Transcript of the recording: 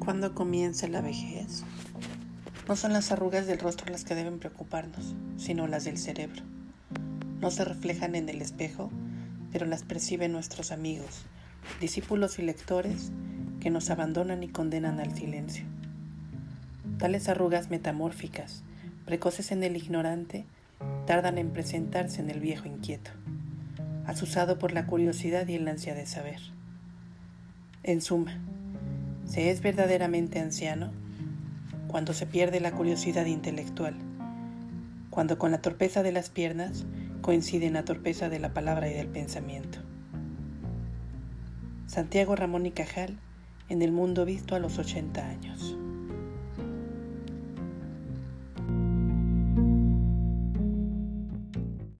¿Cuándo comienza la vejez? No son las arrugas del rostro las que deben preocuparnos, sino las del cerebro. No se reflejan en el espejo, pero las perciben nuestros amigos, discípulos y lectores que nos abandonan y condenan al silencio. Tales arrugas metamórficas, precoces en el ignorante, tardan en presentarse en el viejo inquieto, asusado por la curiosidad y el ansia de saber. En suma, se es verdaderamente anciano cuando se pierde la curiosidad intelectual, cuando con la torpeza de las piernas coincide la torpeza de la palabra y del pensamiento. Santiago Ramón y Cajal en el mundo visto a los 80 años.